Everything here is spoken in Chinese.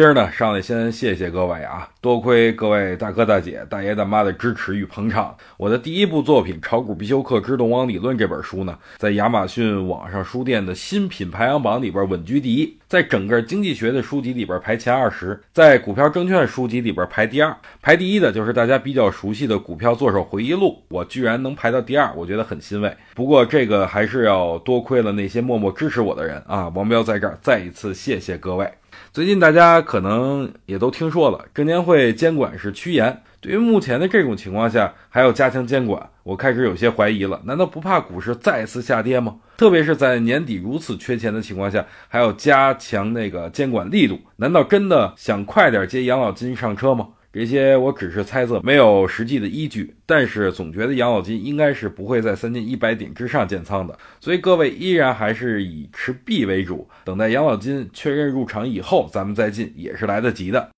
今儿呢，上来先谢谢各位啊，多亏各位大哥大姐、大爷大妈的支持与捧场。我的第一部作品《炒股必修课之动网理论》这本书呢，在亚马逊网上书店的新品排行榜里边稳居第一，在整个经济学的书籍里边排前二十，在股票证券书籍里边排第二。排第一的就是大家比较熟悉的《股票作手回忆录》，我居然能排到第二，我觉得很欣慰。不过这个还是要多亏了那些默默支持我的人啊！王彪在这儿再一次谢谢各位。最近大家可能也都听说了，证监会监管是趋严。对于目前的这种情况下，还要加强监管，我开始有些怀疑了。难道不怕股市再次下跌吗？特别是在年底如此缺钱的情况下，还要加强那个监管力度，难道真的想快点接养老金上车吗？这些我只是猜测，没有实际的依据。但是总觉得养老金应该是不会在三千一百点之上建仓的，所以各位依然还是以持币为主，等待养老金确认入场以后，咱们再进也是来得及的。